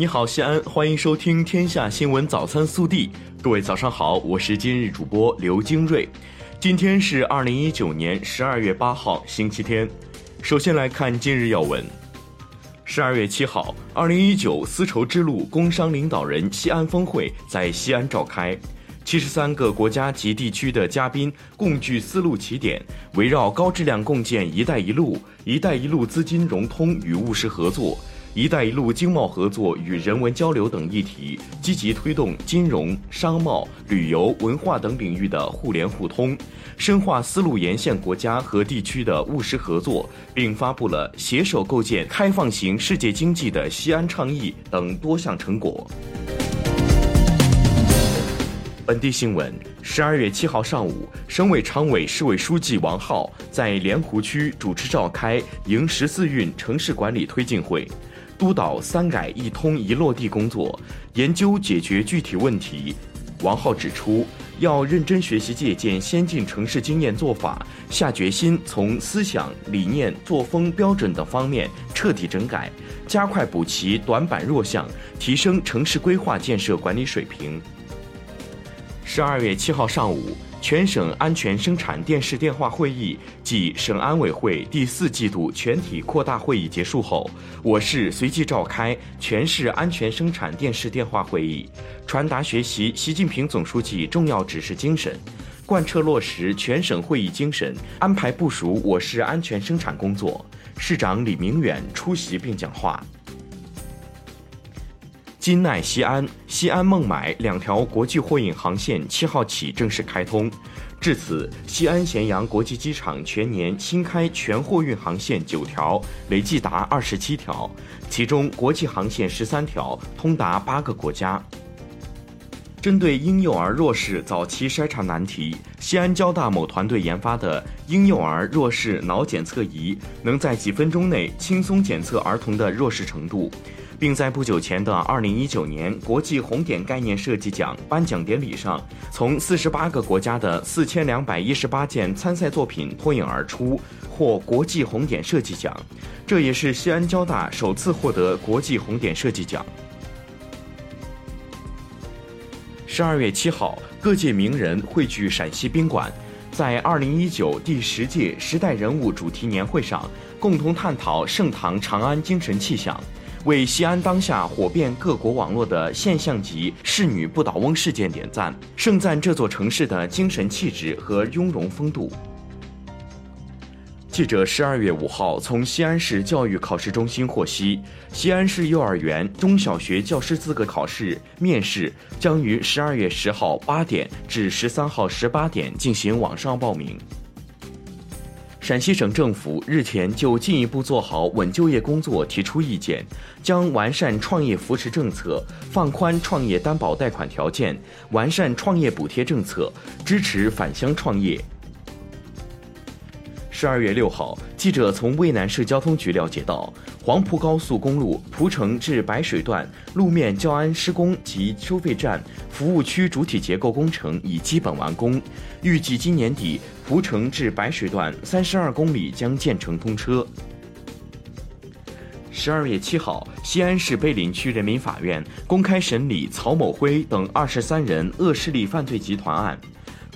你好，西安，欢迎收听《天下新闻早餐速递》。各位早上好，我是今日主播刘金瑞。今天是二零一九年十二月八号，星期天。首先来看今日要闻。十二月七号，二零一九丝绸之路工商领导人西安峰会在西安召开。七十三个国家及地区的嘉宾共聚丝路起点，围绕高质量共建“一带一路”、“一带一路”资金融通与务实合作、“一带一路”经贸合作与人文交流等议题，积极推动金融、商贸、旅游、文化等领域的互联互通，深化丝路沿线国家和地区的务实合作，并发布了“携手构建开放型世界经济的西安倡议”等多项成果。本地新闻：十二月七号上午，省委常委、市委书记王浩在莲湖区主持召开“迎十四运”城市管理推进会，督导“三改一通一落地”工作，研究解决具体问题。王浩指出，要认真学习借鉴先进城市经验做法，下决心从思想、理念、作风、标准等方面彻底整改，加快补齐短板弱项，提升城市规划建设管理水平。十二月七号上午，全省安全生产电视电话会议暨省安委会第四季度全体扩大会议结束后，我市随即召开全市安全生产电视电话会议，传达学习习近平总书记重要指示精神，贯彻落实全省会议精神，安排部署我市安全生产工作。市长李明远出席并讲话。金奈西安、西安孟买两条国际货运航线七号起正式开通，至此，西安咸阳国际机场全年新开全货运航线九条，累计达二十七条，其中国际航线十三条，通达八个国家。针对婴幼儿弱视早期筛查难题，西安交大某团队研发的婴幼儿弱视脑检测仪，能在几分钟内轻松检测儿童的弱视程度。并在不久前的二零一九年国际红点概念设计奖颁奖典礼上，从四十八个国家的四千两百一十八件参赛作品脱颖而出，获国际红点设计奖。这也是西安交大首次获得国际红点设计奖。十二月七号，各界名人汇聚陕西宾馆，在二零一九第十届时代人物主题年会上，共同探讨盛唐长安精神气象。为西安当下火遍各国网络的现象级仕女不倒翁事件点赞，盛赞这座城市的精神气质和雍容风度。记者十二月五号从西安市教育考试中心获悉，西安市幼儿园、中小学教师资格考试面试将于十二月十号八点至十三号十八点进行网上报名。陕西省政府日前就进一步做好稳就业工作提出意见，将完善创业扶持政策，放宽创业担保贷款条件，完善创业补贴政策，支持返乡创业。十二月六号，记者从渭南市交通局了解到，黄蒲高速公路蒲城至白水段路面交安施工及收费站、服务区主体结构工程已基本完工，预计今年底。蒲城至白水段三十二公里将建成通车。十二月七号，西安市碑林区人民法院公开审理曹某辉等二十三人恶势力犯罪集团案。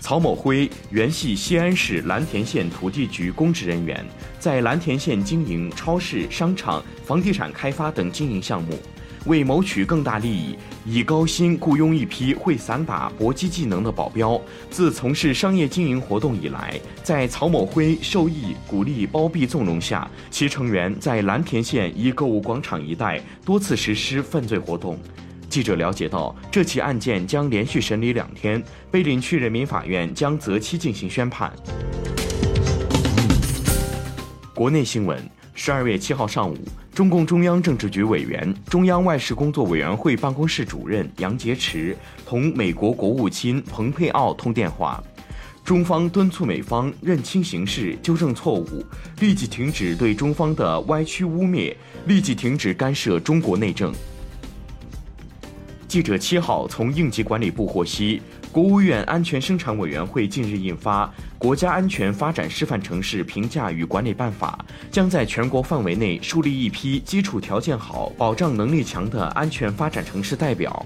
曹某辉原系西安市蓝田县土地局公职人员，在蓝田县经营超市、商场、房地产开发等经营项目。为谋取更大利益，以高薪雇佣一批会散打、搏击技能的保镖。自从事商业经营活动以来，在曹某辉授意、鼓励、包庇、纵容下，其成员在蓝田县一购物广场一带多次实施犯罪活动。记者了解到，这起案件将连续审理两天，碑林区人民法院将择期进行宣判。国内新闻。十二月七号上午，中共中央政治局委员、中央外事工作委员会办公室主任杨洁篪同美国国务卿蓬佩奥通电话，中方敦促美方认清形势、纠正错误，立即停止对中方的歪曲污蔑，立即停止干涉中国内政。记者七号从应急管理部获悉，国务院安全生产委员会近日印发《国家安全发展示范城市评价与管理办法》，将在全国范围内树立一批基础条件好、保障能力强的安全发展城市代表。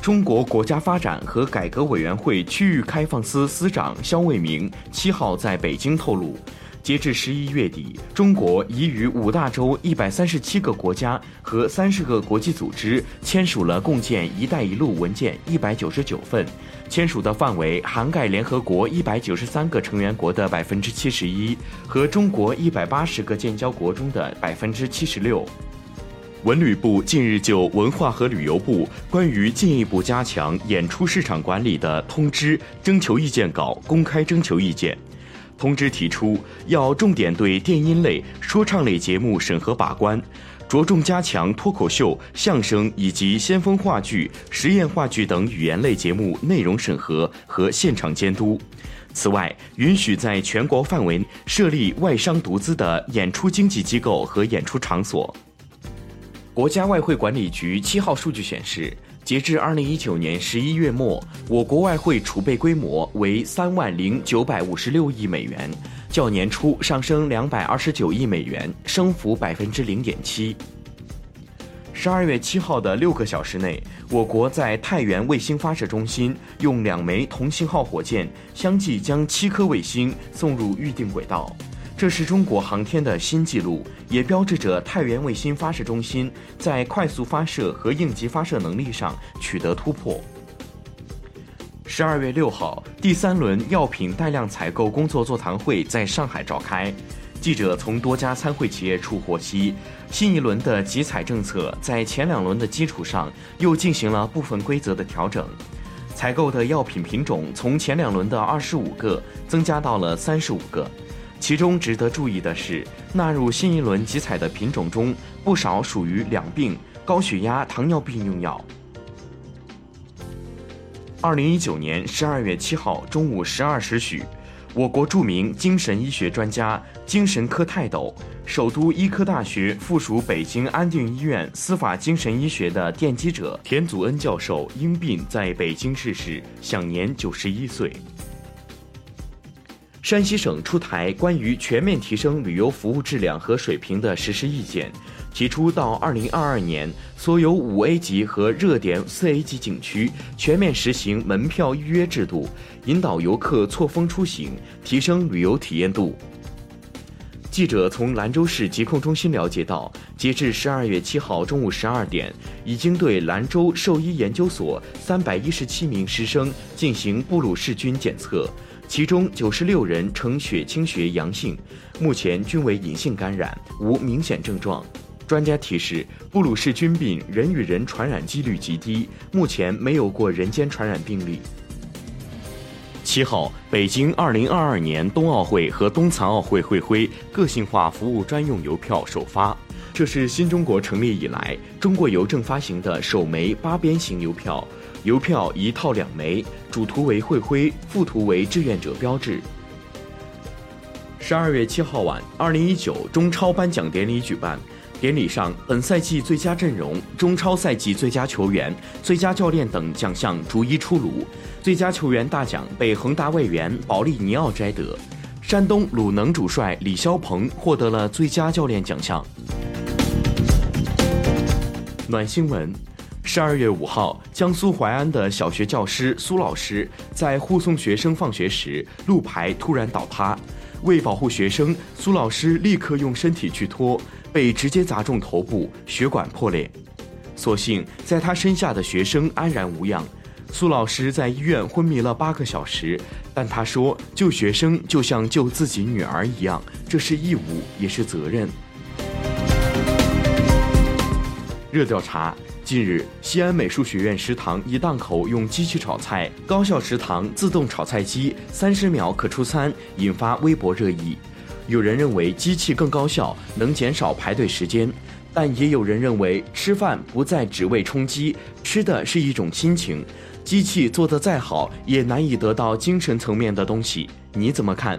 中国国家发展和改革委员会区域开放司司长肖卫明七号在北京透露。截至十一月底，中国已与五大洲一百三十七个国家和三十个国际组织签署了共建“一带一路”文件一百九十九份，签署的范围涵盖联合国一百九十三个成员国的百分之七十一和中国一百八十个建交国中的百分之七十六。文旅部近日就文化和旅游部关于进一步加强演出市场管理的通知征求意见稿公开征求意见。通知提出，要重点对电音类、说唱类节目审核把关，着重加强脱口秀、相声以及先锋话剧、实验话剧等语言类节目内容审核和现场监督。此外，允许在全国范围设立外商独资的演出经纪机构和演出场所。国家外汇管理局七号数据显示。截至二零一九年十一月末，我国外汇储备规模为三万零九百五十六亿美元，较年初上升两百二十九亿美元，升幅百分之零点七。十二月七号的六个小时内，我国在太原卫星发射中心用两枚同型号火箭，相继将七颗卫星送入预定轨道。这是中国航天的新纪录，也标志着太原卫星发射中心在快速发射和应急发射能力上取得突破。十二月六号，第三轮药品带量采购工作座谈会在上海召开。记者从多家参会企业处获悉，新一轮的集采政策在前两轮的基础上又进行了部分规则的调整，采购的药品品种从前两轮的二十五个增加到了三十五个。其中值得注意的是，纳入新一轮集采的品种中，不少属于两病、高血压、糖尿病用药。二零一九年十二月七号中午十二时许，我国著名精神医学专家、精神科泰斗、首都医科大学附属北京安定医院司法精神医学的奠基者田祖恩教授因病在北京逝世，享年九十一岁。山西省出台关于全面提升旅游服务质量和水平的实施意见，提出到二零二二年，所有五 A 级和热点四 A 级景区全面实行门票预约制度，引导游客错峰出行，提升旅游体验度。记者从兰州市疾控中心了解到，截至十二月七号中午十二点，已经对兰州兽医研究所三百一十七名师生进行布鲁氏菌检测。其中九十六人呈血清学阳性，目前均为隐性感染，无明显症状。专家提示，布鲁氏菌病人与人传染几率极低，目前没有过人间传染病例。七号，北京二零二二年冬奥会和冬残奥会会徽个性化服务专用邮票首发，这是新中国成立以来中国邮政发行的首枚八边形邮票。邮票一套两枚，主图为会徽，副图为志愿者标志。十二月七号晚，二零一九中超颁奖典礼举办，典礼上本赛季最佳阵容、中超赛季最佳球员、最佳教练等奖项逐一出炉。最佳球员大奖被恒大外援保利尼奥摘得，山东鲁能主帅李霄鹏获得了最佳教练奖项。暖新闻。十二月五号，江苏淮安的小学教师苏老师在护送学生放学时，路牌突然倒塌。为保护学生，苏老师立刻用身体去拖，被直接砸中头部，血管破裂。所幸在他身下的学生安然无恙。苏老师在医院昏迷了八个小时，但他说救学生就像救自己女儿一样，这是义务也是责任。热调查。近日，西安美术学院食堂一档口用机器炒菜，高校食堂自动炒菜机三十秒可出餐，引发微博热议。有人认为机器更高效，能减少排队时间，但也有人认为吃饭不再只为充饥，吃的是一种心情。机器做得再好，也难以得到精神层面的东西。你怎么看？